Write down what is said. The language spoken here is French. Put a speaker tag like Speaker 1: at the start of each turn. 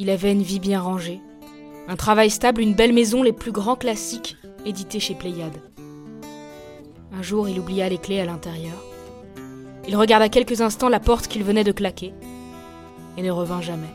Speaker 1: Il avait une vie bien rangée, un travail stable, une belle maison, les plus grands classiques édités chez Pléiade. Un jour, il oublia les clés à l'intérieur. Il regarda quelques instants la porte qu'il venait de claquer et ne revint jamais.